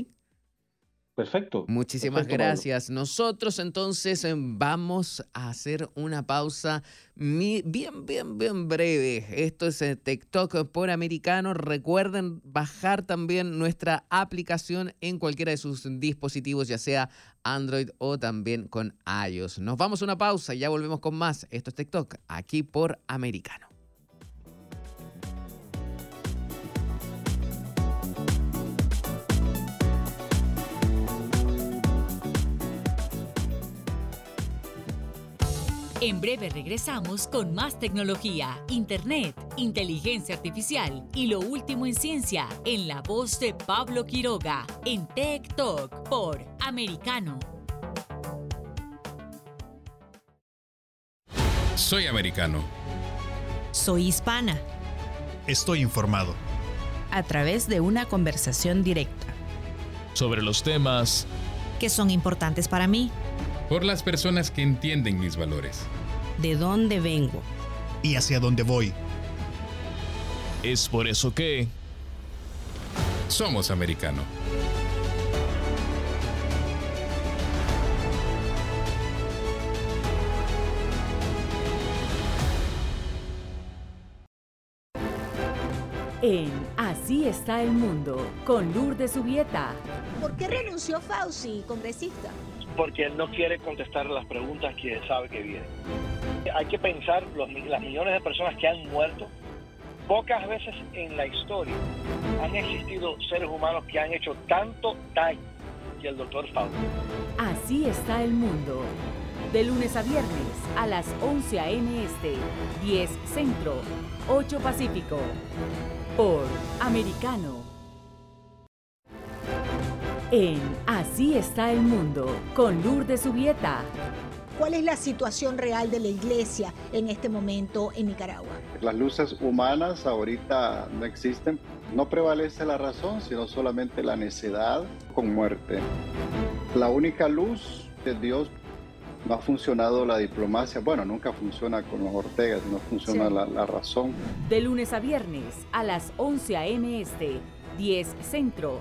Perfecto. Muchísimas gracias. Nosotros entonces em, vamos a hacer una pausa bien, bien, bien breve. Esto es eh, TikTok por americano. Recuerden bajar también nuestra aplicación en cualquiera de sus dispositivos, ya sea Android o también con iOS. Nos vamos a una pausa y ya volvemos con más. Esto es TikTok aquí por americano. En breve regresamos con más tecnología, internet, inteligencia artificial y lo último en ciencia en la voz de Pablo Quiroga en Tech Talk por Americano. Soy americano. Soy hispana. Estoy informado. A través de una conversación directa. Sobre los temas que son importantes para mí por las personas que entienden mis valores. De dónde vengo. Y hacia dónde voy. Es por eso que... Somos americano. En Así está el mundo, con Lourdes Subieta. ¿Por qué renunció Fauci, congresista? Porque él no quiere contestar las preguntas que sabe que vienen. Hay que pensar los, las millones de personas que han muerto. Pocas veces en la historia han existido seres humanos que han hecho tanto daño que el doctor Fauci. Así está el mundo. De lunes a viernes a las 11 a.m. Este, 10 Centro, 8 Pacífico. Por Americano en Así está el mundo, con Lourdes Subieta. ¿Cuál es la situación real de la iglesia en este momento en Nicaragua? Las luces humanas ahorita no existen. No prevalece la razón, sino solamente la necedad con muerte. La única luz de Dios no ha funcionado la diplomacia. Bueno, nunca funciona con los Ortegas, no funciona la, la, razón. De lunes a viernes a las 11 a.m. Este, 10 Centro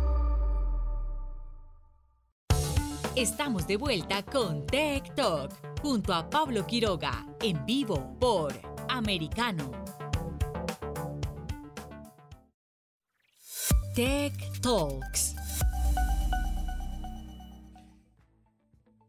Estamos de vuelta con Tech Talk junto a Pablo Quiroga en vivo por Americano. Tech Talks.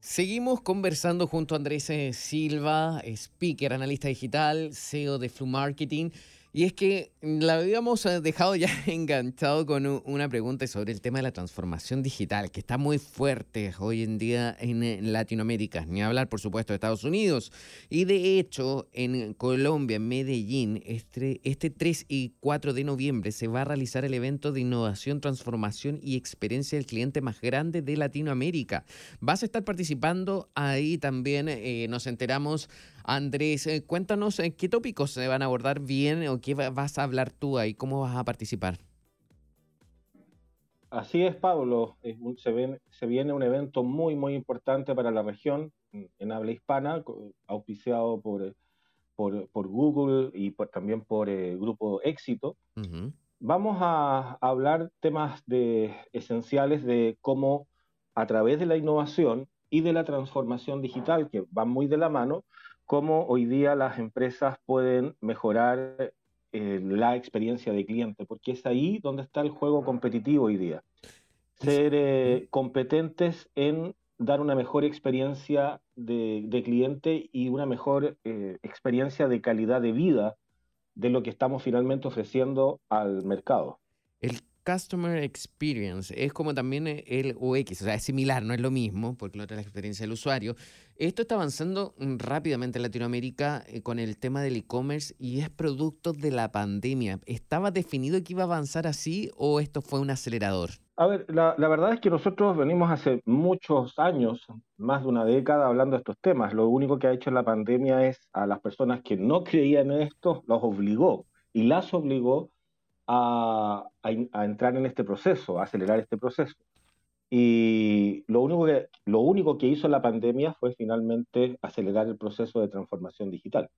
Seguimos conversando junto a Andrés Silva, speaker, analista digital, CEO de Flu Marketing Y es que la habíamos eh, dejado ya enganchado con una pregunta sobre el tema de la transformación digital, que está muy fuerte hoy en día en Latinoamérica, ni hablar por supuesto de Estados Unidos. Y de hecho, en Colombia, en Medellín, este, este 3 y 4 de noviembre se va a realizar el evento de innovación, transformación y experiencia del cliente más grande de Latinoamérica. Vas a estar participando ahí también, eh, nos enteramos Andrés, eh, cuéntanos eh, qué tópicos se van a abordar bien o qué vas a hablar tú ahí, cómo vas a participar. Así es, Pablo. se, viene un evento muy, muy importante para la región en habla hispana, auspiciado por, por, Google y también por el Grupo Éxito. Vamos a, hablar temas de, esenciales de cómo a través de la innovación y de la transformación digital, que van muy de la mano, cómo hoy día las empresas pueden mejorar eh, la experiencia de cliente, porque es ahí donde está el juego competitivo hoy día. Ser eh, competentes en dar una mejor experiencia de, cliente y una mejor eh, experiencia de calidad de vida de lo que estamos finalmente ofreciendo al mercado. El Customer Experience es como también el UX, o sea, es similar, no es lo mismo, porque no es la experiencia del usuario. Esto está avanzando rápidamente en Latinoamérica eh, con el tema del e-commerce y es producto de la pandemia. ¿Estaba definido que iba a avanzar así o esto fue un acelerador? A ver, la, la, verdad es que nosotros venimos hace muchos años, más de una década, hablando de estos temas. Lo único que ha hecho la pandemia es a las personas que no creían en esto, los obligó y las obligó a, entrar en este proceso, a acelerar este proceso. Y lo único, que, lo único que hizo la pandemia fue finalmente acelerar el proceso de transformación digital.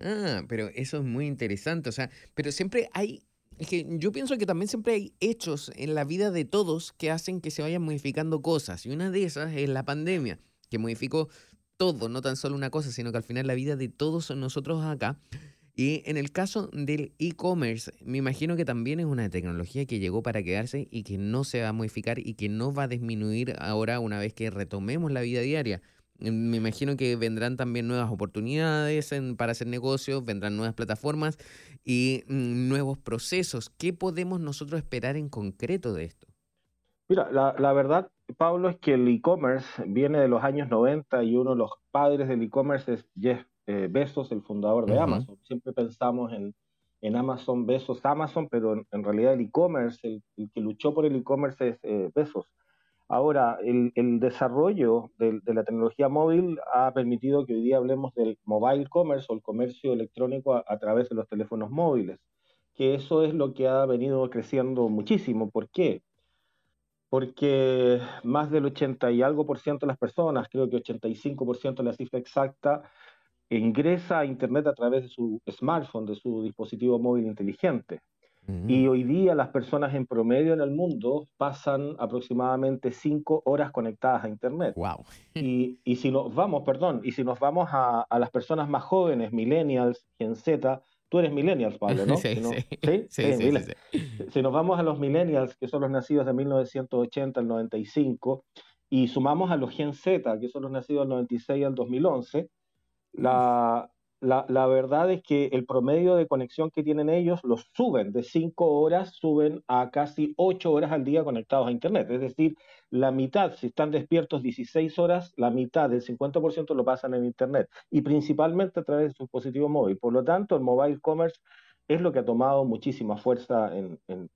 Ah, pero eso es muy interesante. O sea, pero siempre hay. Es que yo pienso que también siempre hay hechos en la vida de todos que hacen que se vayan modificando cosas. Y una de esas es la pandemia, que modificó todo, no tan solo una cosa, sino que al final la vida de todos nosotros acá y en el caso del e-commerce, me imagino que también es una tecnología que llegó para quedarse y que no se va a modificar y que no va a disminuir ahora una vez que retomemos la vida diaria. Mm, me imagino que vendrán también nuevas oportunidades para hacer negocios, vendrán nuevas plataformas y mm, nuevos procesos. ¿Qué podemos nosotros esperar en concreto de esto? Mira, la, la verdad, Pablo, es que el e-commerce viene de los años 90 y uno de los padres del e-commerce es Jeff eh, Besos, el fundador de Amazon. Siempre pensamos en, en Amazon, Besos, Amazon, pero en, realidad el e-commerce, el, que luchó por el e-commerce es eh, Besos. Ahora, el, el desarrollo de, de, la tecnología móvil ha permitido que hoy día hablemos del mobile commerce o el comercio electrónico a, a, través de los teléfonos móviles, que eso es lo que ha venido creciendo muchísimo. ¿Por qué? Porque más del 80 y algo por ciento de las personas, creo que 85 por ciento de la cifra exacta, ingresa a Internet a través de su smartphone, de su dispositivo móvil inteligente. Y hoy día las personas en promedio en el mundo pasan aproximadamente cinco horas conectadas a Internet. Wow. y, y, si nos vamos, perdón, y si nos vamos a, a, las personas más jóvenes, millennials, Gen Z, tú eres millennials, Pablo, ¿no? Sí, si, sí. Sí, sí, si nos vamos a los millennials, que son los nacidos de 1980 al 95, y sumamos a los Gen Z, que son los nacidos del 96 al 2011, la, la, verdad es que el promedio de conexión que tienen ellos los suben de 5 horas, suben a casi 8 horas al día conectados a Internet. Es decir, la mitad, si están despiertos 16 horas, la mitad del 50% lo pasan en Internet y principalmente a través de su dispositivo móvil. Por lo tanto, el mobile commerce es lo que ha tomado muchísima fuerza en, en,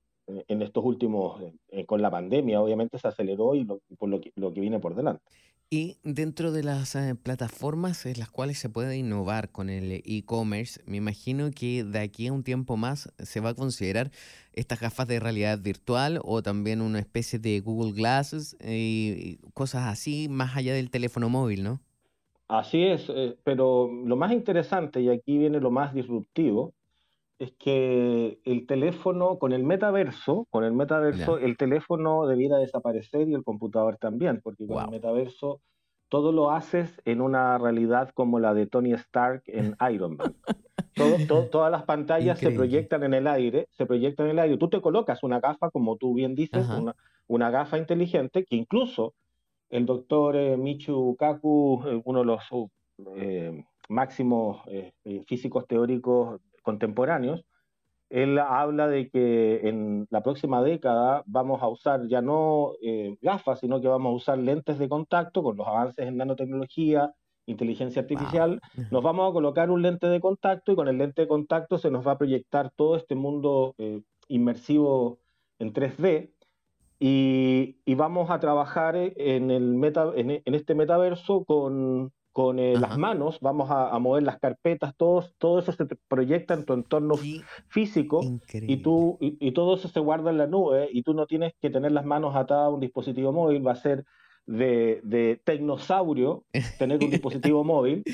en estos últimos, eh, con la pandemia, obviamente se aceleró y por lo que, lo que viene por delante. Y dentro de las eh, plataformas en las cuales se puede innovar con el e-commerce, me imagino que de aquí a un tiempo más se va a considerar estas gafas de realidad virtual o también una especie de Google Glasses eh, y cosas así más allá del teléfono móvil, ¿no? Así es, eh, pero lo más interesante, y aquí viene lo más disruptivo, es que el teléfono, con el metaverso, con el metaverso, el teléfono debiera desaparecer y el computador también, porque con el metaverso todo lo haces en una realidad como la de Tony Stark en Iron Man. todas las pantallas se proyectan en el aire, se proyectan en el aire. Tú te colocas una gafa, como tú bien dices, una, una, gafa inteligente que incluso el doctor eh, Michu Kaku, eh, uno de los uh, eh, máximos físicos teóricos contemporáneos, él habla de que en la próxima década vamos a usar ya no eh, gafas, sino que vamos a usar lentes de contacto con los avances en nanotecnología, inteligencia artificial. Nos vamos a colocar un lente de contacto y con el lente de contacto se nos va a proyectar todo este mundo eh, inmersivo en 3D. Y, vamos a trabajar en, el meta, en este metaverso con, con eh, las manos, vamos a, mover las carpetas, todo, todo eso se proyecta en tu entorno físico y, tú, y, todo eso se guarda en la nube y tú no tienes que tener las manos atadas a un dispositivo móvil, va a ser de, de tecnosaurio tener un dispositivo móvil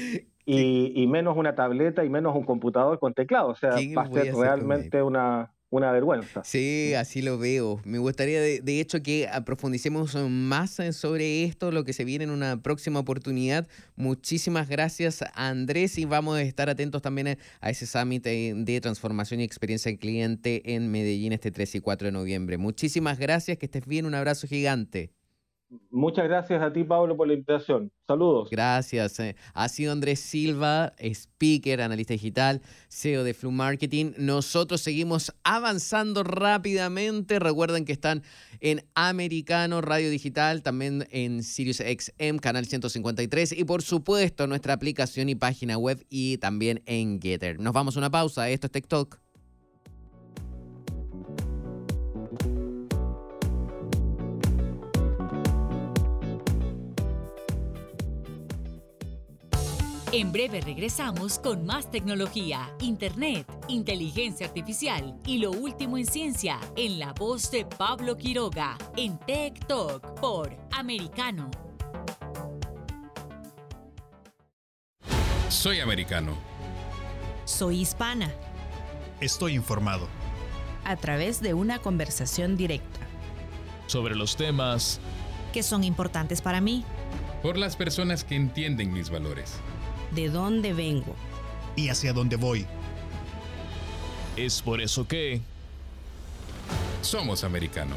y, menos una tableta y menos un computador con teclado, o sea, va a ser realmente una, una vergüenza. Sí, así lo veo. Me gustaría, de, hecho, que profundicemos más sobre esto, lo que se viene en una próxima oportunidad. Muchísimas gracias, Andrés, y vamos a estar atentos también a ese summit de transformación y experiencia del cliente en Medellín este 3 y 4 de noviembre. Muchísimas gracias, que estés bien, un abrazo gigante. Muchas gracias a ti, Pablo, por la invitación. Saludos. Gracias. Eh. Ha sido Andrés Silva, speaker, analista digital, CEO de Flu Marketing. Nosotros seguimos avanzando rápidamente. Recuerden que están en Americano Radio Digital, también en Sirius XM, canal 153 y por supuesto nuestra aplicación y página web y también en Getter. Nos vamos a una pausa. Esto es TikTok. En breve regresamos con más tecnología, internet, inteligencia artificial y lo último en ciencia en la voz de Pablo Quiroga en Tech Talk por Americano. Soy americano. Soy hispana. Estoy informado. A través de una conversación directa. Sobre los temas que son importantes para mí. Por las personas que entienden mis valores de dónde vengo y hacia dónde voy. Es por eso que somos americano.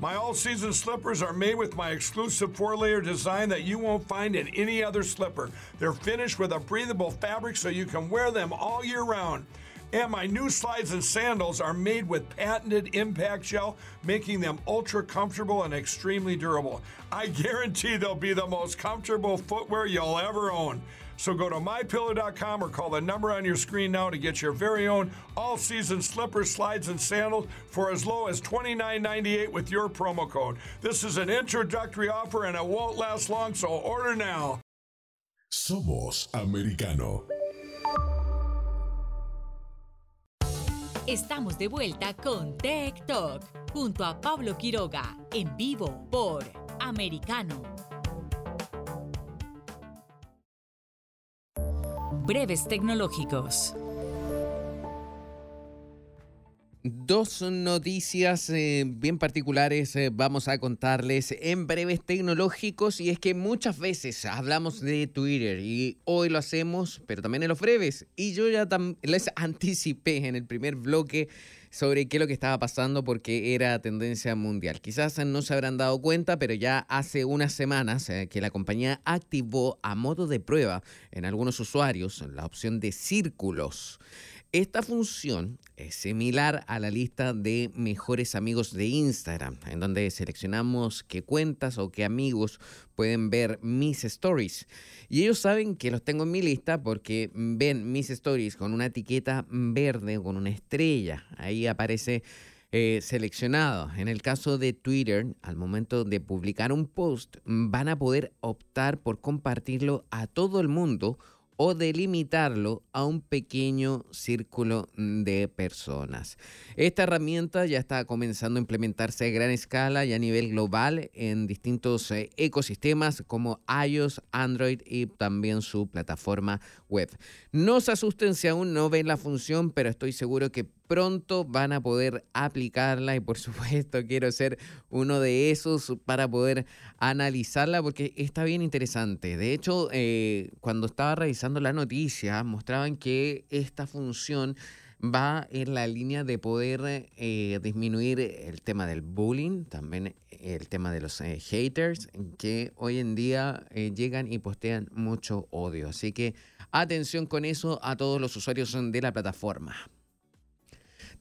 My all season slippers are made with my exclusive four layer design that you won't find in any other slipper. They're finished with a breathable fabric so you can wear them all year round. And my new slides and sandals are made with patented impact gel, making them ultra comfortable and extremely durable. I guarantee they'll be the most comfortable footwear you'll ever own. So go to mypillow.com or call the number on your screen now to get your very own all season slippers, slides, and sandals for as low as $29.98 with your promo code. This is an introductory offer and it won't last long, so order now. Somos Americano. Estamos de vuelta con Tech Talk junto a Pablo Quiroga en vivo por Americano. Breves Tecnológicos. Dos noticias eh, bien particulares eh, vamos a contarles en breves tecnológicos y es que muchas veces hablamos de Twitter y hoy lo hacemos, pero también en los breves. Y yo ya les anticipé en el primer bloque sobre qué es lo que estaba pasando porque era tendencia mundial. Quizás no se habrán dado cuenta, pero ya hace unas semanas eh, que la compañía activó a modo de prueba en algunos usuarios la opción de círculos. Esta función es similar a la lista de mejores amigos de Instagram, en donde seleccionamos qué cuentas o qué amigos pueden ver mis stories. Y ellos saben que los tengo en mi lista porque ven mis stories con una etiqueta verde con una estrella. Ahí aparece eh, seleccionado. En el caso de Twitter, al momento de publicar un post, van a poder optar por compartirlo a todo el mundo o delimitarlo a un pequeño círculo de personas. Esta herramienta ya está comenzando a implementarse a gran escala y a nivel global en distintos eh, ecosistemas como iOS, Android y también su plataforma web. No se asusten si aún no ven la función, pero estoy seguro que pronto van a poder aplicarla y por supuesto quiero ser uno de esos para poder analizarla porque está bien interesante. De hecho, eh, cuando estaba revisando la noticia, mostraban que esta función va en la línea de poder eh, disminuir el tema del bullying, también el tema de los eh, haters, que hoy en día llegan y postean mucho odio. Así que atención con eso a todos los usuarios de la plataforma.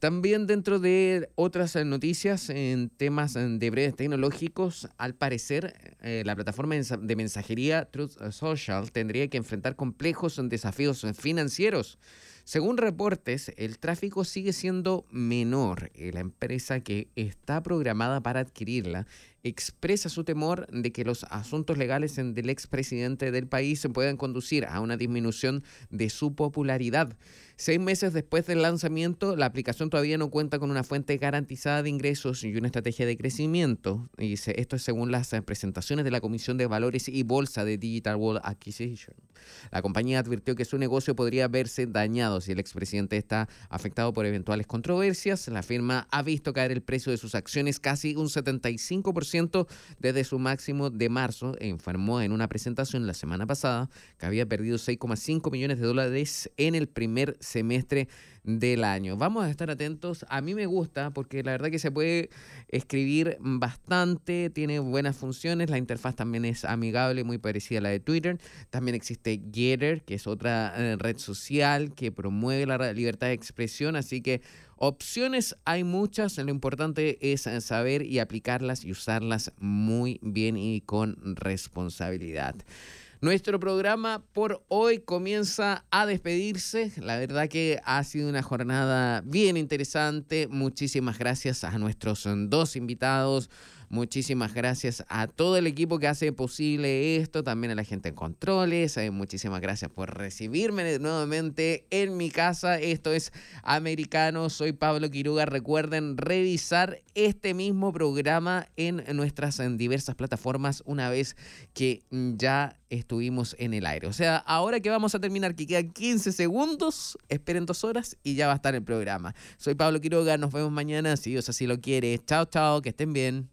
También dentro de otras eh, noticias en temas eh, de breves tecnológicos, al parecer eh, la plataforma de mensajería Truth Social tendría que enfrentar complejos desafíos financieros. Según reportes, el tráfico sigue siendo menor la empresa que está programada para adquirirla expresa su temor de que los asuntos legales del expresidente del país puedan conducir a una disminución de su popularidad. Seis meses después del lanzamiento, la aplicación todavía no cuenta con una fuente garantizada de ingresos y una estrategia de crecimiento. Y esto es según las presentaciones de la Comisión de Valores y Bolsa de Digital World Acquisition. La compañía advirtió que su negocio podría verse dañado si el expresidente está afectado por eventuales controversias. La firma ha visto caer el precio de sus acciones casi un 75% desde su máximo de marzo informó en una presentación la semana pasada que había perdido 6,5 millones de dólares en el primer del año. Vamos a estar atentos. A mí me gusta porque la verdad que se puede escribir bastante, tiene buenas funciones, la interfaz también es amigable, muy parecida a la de Twitter. También existe Getter, que es otra eh, red social que promueve la libertad de expresión, así que opciones hay muchas, lo importante es saber y aplicarlas y usarlas muy bien y con responsabilidad. Nuestro programa por hoy comienza a despedirse. La verdad que ha sido una jornada bien interesante. Muchísimas gracias a nuestros dos invitados. Muchísimas gracias a todo el equipo que hace posible esto, también a la gente en controles. Eh, muchísimas gracias por recibirme nuevamente en mi casa. Esto es Americano, soy Pablo Quiruga. Recuerden revisar este mismo programa en nuestras diversas plataformas una vez que ya estuvimos en el aire. O sea, ahora que vamos a terminar, que quedan 15 segundos, esperen dos horas y ya va a estar el programa. Soy Pablo Quiroga, nos vemos mañana, si Dios así lo quiere. Chao, chao, que estén bien.